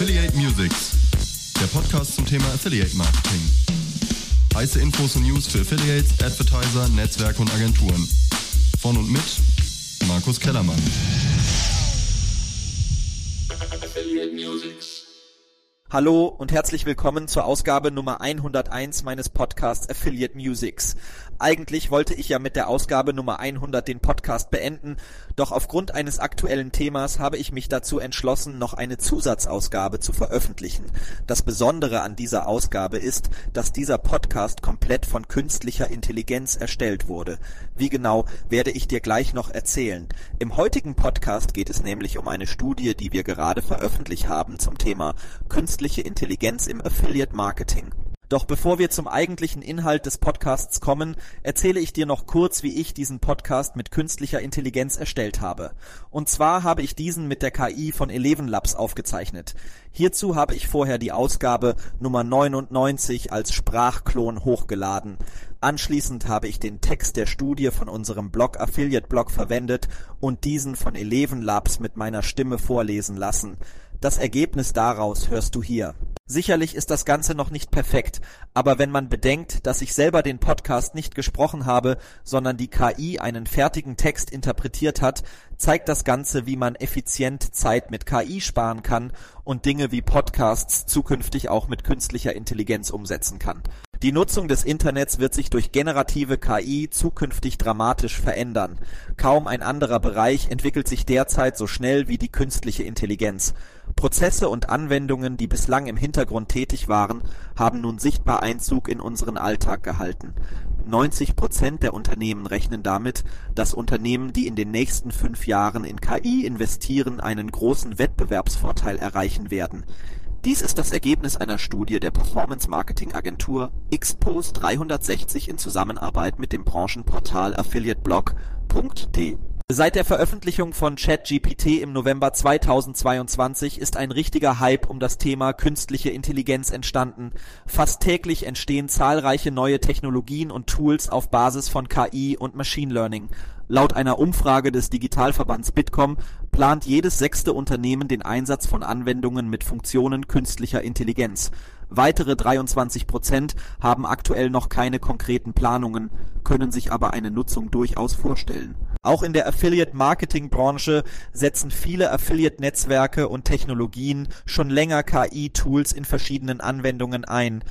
Affiliate Musics, der Podcast zum Thema Affiliate Marketing. Heiße Infos und News für Affiliates, Advertiser, Netzwerke und Agenturen. Von und mit Markus Kellermann. Affiliate Musics. Hallo und herzlich willkommen zur Ausgabe Nummer 101 meines Podcasts Affiliate Musics. Eigentlich wollte ich ja mit der Ausgabe Nummer 100 den Podcast beenden, doch aufgrund eines aktuellen Themas habe ich mich dazu entschlossen, noch eine Zusatzausgabe zu veröffentlichen. Das Besondere an dieser Ausgabe ist, dass dieser Podcast komplett von künstlicher Intelligenz erstellt wurde. Wie genau, werde ich dir gleich noch erzählen. Im heutigen Podcast geht es nämlich um eine Studie, die wir gerade veröffentlicht haben zum Thema künstliche Intelligenz im Affiliate Marketing. Doch bevor wir zum eigentlichen Inhalt des Podcasts kommen, erzähle ich dir noch kurz, wie ich diesen Podcast mit künstlicher Intelligenz erstellt habe. Und zwar habe ich diesen mit der KI von Eleven Labs aufgezeichnet. Hierzu habe ich vorher die Ausgabe Nummer 99 als Sprachklon hochgeladen. Anschließend habe ich den Text der Studie von unserem Blog Affiliate Blog verwendet und diesen von Eleven Labs mit meiner Stimme vorlesen lassen. Das Ergebnis daraus hörst du hier. Sicherlich ist das Ganze noch nicht perfekt, aber wenn man bedenkt, dass ich selber den Podcast nicht gesprochen habe, sondern die KI einen fertigen Text interpretiert hat, zeigt das Ganze, wie man effizient Zeit mit KI sparen kann und Dinge wie Podcasts zukünftig auch mit künstlicher Intelligenz umsetzen kann. Die Nutzung des Internets wird sich durch generative KI zukünftig dramatisch verändern. Kaum ein anderer Bereich entwickelt sich derzeit so schnell wie die künstliche Intelligenz. Prozesse und Anwendungen, die bislang im Hintergrund tätig waren, haben nun sichtbar Einzug in unseren Alltag gehalten. 90 Prozent der Unternehmen rechnen damit, dass Unternehmen, die in den nächsten fünf Jahren in KI investieren, einen großen Wettbewerbsvorteil erreichen werden. Dies ist das Ergebnis einer Studie der Performance-Marketing-Agentur Xpos 360 in Zusammenarbeit mit dem Branchenportal affiliateblog.de. Seit der Veröffentlichung von ChatGPT im November 2022 ist ein richtiger Hype um das Thema künstliche Intelligenz entstanden. Fast täglich entstehen zahlreiche neue Technologien und Tools auf Basis von KI und Machine Learning. Laut einer Umfrage des Digitalverbands Bitkom plant jedes sechste Unternehmen den Einsatz von Anwendungen mit Funktionen künstlicher Intelligenz. Weitere 23 Prozent haben aktuell noch keine konkreten Planungen, können sich aber eine Nutzung durchaus vorstellen. Auch in der Affiliate-Marketing-Branche setzen viele Affiliate-Netzwerke und Technologien schon länger KI-Tools in verschiedenen Anwendungen ein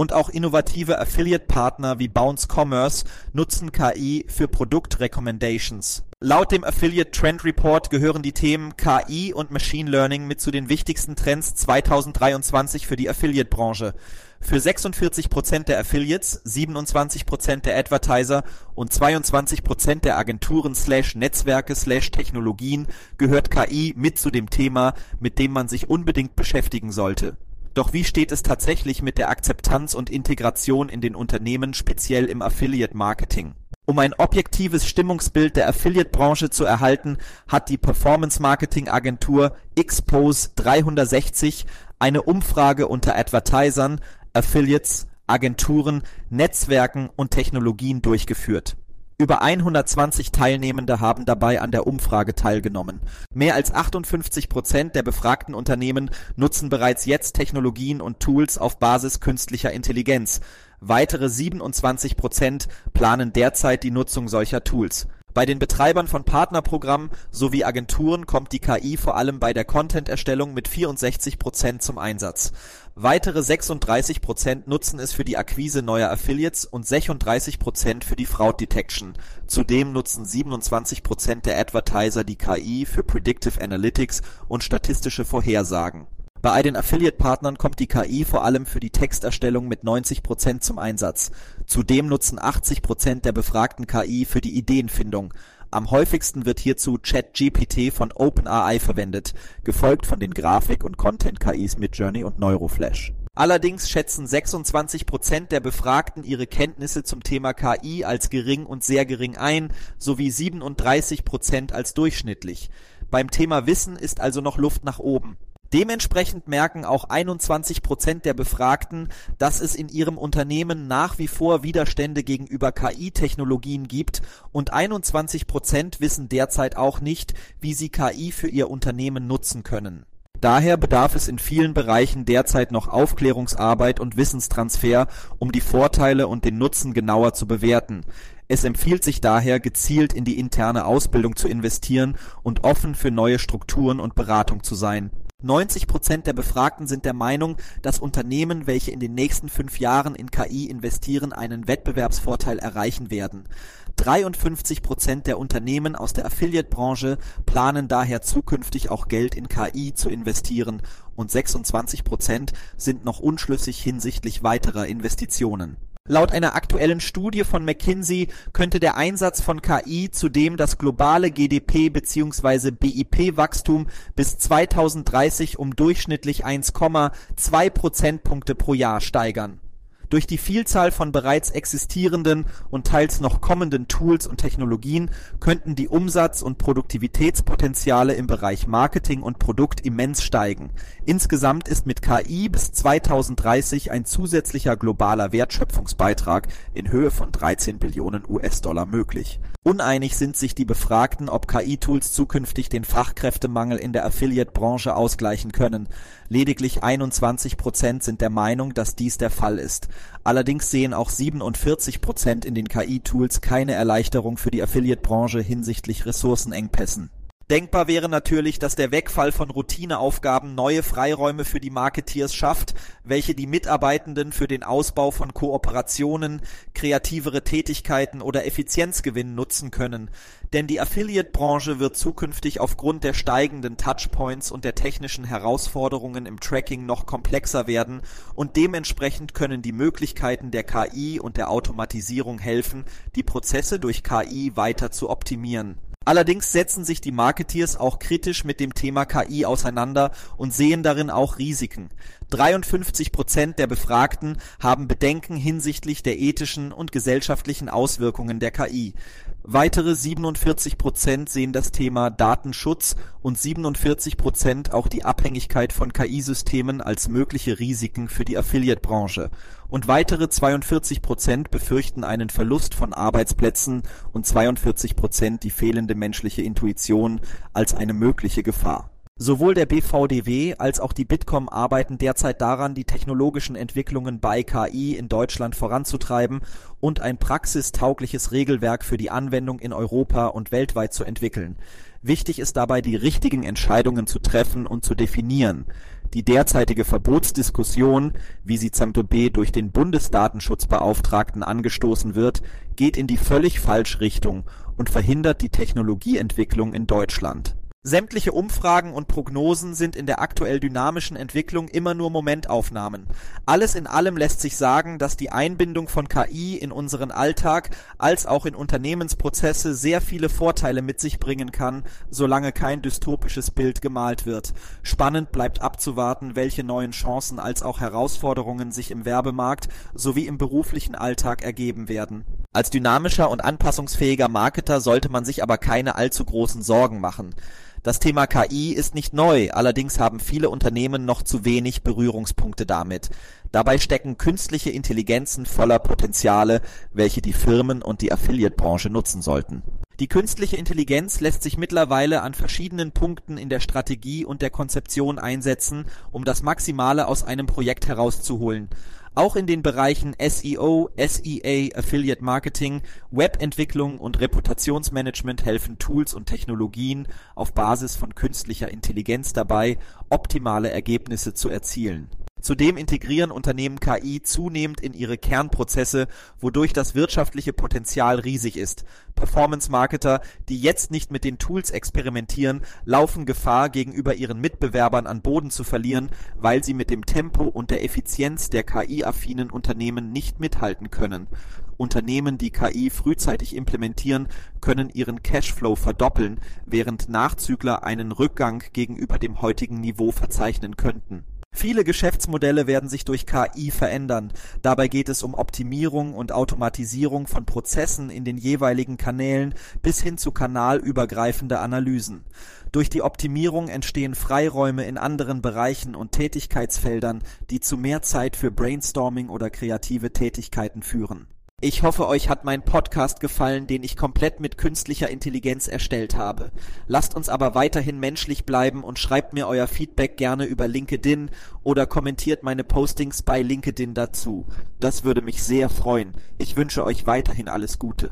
und auch innovative Affiliate-Partner wie Bounce Commerce nutzen KI für Produkt-Recommendations. Laut dem Affiliate Trend Report gehören die Themen KI und Machine Learning mit zu den wichtigsten Trends 2023 für die Affiliate-Branche. Für 46 Prozent der Affiliates, 27 Prozent der Advertiser und 22 Prozent der Agenturen slash Netzwerke slash Technologien gehört KI mit zu dem Thema, mit dem man sich unbedingt beschäftigen sollte. Doch wie steht es tatsächlich mit der Akzeptanz und Integration in den Unternehmen, speziell im Affiliate-Marketing? Um ein objektives Stimmungsbild der Affiliate-Branche zu erhalten, hat die Performance-Marketing-Agentur Xpose 360 eine Umfrage unter Advertisern, Affiliates, Agenturen, Netzwerken und Technologien durchgeführt über 120 Teilnehmende haben dabei an der Umfrage teilgenommen. Mehr als 58 Prozent der befragten Unternehmen nutzen bereits jetzt Technologien und Tools auf Basis künstlicher Intelligenz. Weitere 27 Prozent planen derzeit die Nutzung solcher Tools bei den Betreibern von Partnerprogrammen sowie Agenturen kommt die KI vor allem bei der Content-Erstellung mit 64 Prozent zum Einsatz. Weitere 36 Prozent nutzen es für die Akquise neuer Affiliates und 36 Prozent für die Fraud Detection. Zudem nutzen 27 Prozent der Advertiser die KI für Predictive Analytics und statistische Vorhersagen bei den Affiliate-Partnern kommt die KI vor allem für die Texterstellung mit 90 Prozent zum Einsatz. Zudem nutzen 80 Prozent der Befragten KI für die Ideenfindung. Am häufigsten wird hierzu ChatGPT von OpenAI verwendet, gefolgt von den Grafik- und Content-KIs Midjourney und Neuroflash. Allerdings schätzen 26 Prozent der Befragten ihre Kenntnisse zum Thema KI als gering und sehr gering ein, sowie 37 Prozent als durchschnittlich. Beim Thema Wissen ist also noch Luft nach oben. Dementsprechend merken auch 21 Prozent der Befragten, dass es in ihrem Unternehmen nach wie vor Widerstände gegenüber KI-Technologien gibt und 21 Prozent wissen derzeit auch nicht, wie sie KI für ihr Unternehmen nutzen können. Daher bedarf es in vielen Bereichen derzeit noch Aufklärungsarbeit und Wissenstransfer, um die Vorteile und den Nutzen genauer zu bewerten. Es empfiehlt sich daher, gezielt in die interne Ausbildung zu investieren und offen für neue Strukturen und Beratung zu sein 90 Prozent der Befragten sind der Meinung, dass Unternehmen, welche in den nächsten fünf Jahren in KI investieren, einen Wettbewerbsvorteil erreichen werden. 53 Prozent der Unternehmen aus der Affiliate-Branche planen daher zukünftig auch Geld in KI zu investieren und 26 Prozent sind noch unschlüssig hinsichtlich weiterer Investitionen Laut einer aktuellen Studie von McKinsey könnte der Einsatz von KI zudem das globale GDP bzw. BIP-Wachstum bis 2030 um durchschnittlich 1,2 Prozentpunkte pro Jahr steigern durch die Vielzahl von bereits existierenden und teils noch kommenden Tools und Technologien könnten die Umsatz und Produktivitätspotenziale im Bereich Marketing und Produkt immens steigen. Insgesamt ist mit KI bis 2030 ein zusätzlicher globaler Wertschöpfungsbeitrag in Höhe von 13 Billionen US-Dollar möglich. Uneinig sind sich die Befragten, ob KI-Tools zukünftig den Fachkräftemangel in der Affiliate-Branche ausgleichen können. Lediglich 21 Prozent sind der Meinung, dass dies der Fall ist. Allerdings sehen auch 47 Prozent in den KI-Tools keine Erleichterung für die Affiliate-Branche hinsichtlich Ressourcenengpässen Denkbar wäre natürlich, dass der Wegfall von Routineaufgaben neue Freiräume für die Marketeers schafft, welche die Mitarbeitenden für den Ausbau von Kooperationen, kreativere Tätigkeiten oder Effizienzgewinn nutzen können. Denn die Affiliate-Branche wird zukünftig aufgrund der steigenden Touchpoints und der technischen Herausforderungen im Tracking noch komplexer werden und dementsprechend können die Möglichkeiten der KI und der Automatisierung helfen, die Prozesse durch KI weiter zu optimieren Allerdings setzen sich die Marketeers auch kritisch mit dem Thema KI auseinander und sehen darin auch Risiken. 53 Prozent der Befragten haben Bedenken hinsichtlich der ethischen und gesellschaftlichen Auswirkungen der KI. Weitere 47 Prozent sehen das Thema Datenschutz und 47 Prozent auch die Abhängigkeit von KI-Systemen als mögliche Risiken für die Affiliate-Branche, und weitere 42 Prozent befürchten einen Verlust von Arbeitsplätzen und 42 Prozent die fehlende menschliche Intuition als eine mögliche Gefahr Sowohl der BVDW als auch die Bitkom arbeiten derzeit daran, die technologischen Entwicklungen bei KI in Deutschland voranzutreiben und ein praxistaugliches Regelwerk für die Anwendung in Europa und weltweit zu entwickeln. Wichtig ist dabei, die richtigen Entscheidungen zu treffen und zu definieren. Die derzeitige Verbotsdiskussion, wie sie b durch den Bundesdatenschutzbeauftragten angestoßen wird, geht in die völlig falsche Richtung und verhindert die Technologieentwicklung in Deutschland Sämtliche Umfragen und Prognosen sind in der aktuell dynamischen Entwicklung immer nur Momentaufnahmen. Alles in allem lässt sich sagen, dass die Einbindung von KI in unseren Alltag als auch in Unternehmensprozesse sehr viele Vorteile mit sich bringen kann, solange kein dystopisches Bild gemalt wird. Spannend bleibt abzuwarten, welche neuen Chancen als auch Herausforderungen sich im Werbemarkt sowie im beruflichen Alltag ergeben werden. Als dynamischer und anpassungsfähiger Marketer sollte man sich aber keine allzu großen Sorgen machen das Thema KI ist nicht neu, allerdings haben viele Unternehmen noch zu wenig Berührungspunkte damit. Dabei stecken künstliche Intelligenzen voller Potenziale, welche die Firmen und die Affiliate-Branche nutzen sollten. Die künstliche Intelligenz lässt sich mittlerweile an verschiedenen Punkten in der Strategie und der Konzeption einsetzen, um das Maximale aus einem Projekt herauszuholen auch in den Bereichen SEO, SEA, Affiliate Marketing, Webentwicklung und Reputationsmanagement helfen Tools und Technologien auf Basis von künstlicher Intelligenz dabei, optimale Ergebnisse zu erzielen Zudem integrieren Unternehmen KI zunehmend in ihre Kernprozesse, wodurch das wirtschaftliche Potenzial riesig ist. Performance-Marketer, die jetzt nicht mit den Tools experimentieren, laufen Gefahr, gegenüber ihren Mitbewerbern an Boden zu verlieren, weil sie mit dem Tempo und der Effizienz der KI-affinen Unternehmen nicht mithalten können. Unternehmen, die KI frühzeitig implementieren, können ihren Cashflow verdoppeln, während Nachzügler einen Rückgang gegenüber dem heutigen Niveau verzeichnen könnten Viele Geschäftsmodelle werden sich durch KI verändern. Dabei geht es um Optimierung und Automatisierung von Prozessen in den jeweiligen Kanälen bis hin zu kanalübergreifende Analysen. Durch die Optimierung entstehen Freiräume in anderen Bereichen und Tätigkeitsfeldern, die zu mehr Zeit für Brainstorming oder kreative Tätigkeiten führen Ich hoffe, euch hat mein Podcast gefallen, den ich komplett mit künstlicher Intelligenz erstellt habe. Lasst uns aber weiterhin menschlich bleiben und schreibt mir euer Feedback gerne über LinkedIn oder kommentiert meine Postings bei LinkedIn dazu. Das würde mich sehr freuen. Ich wünsche euch weiterhin alles Gute.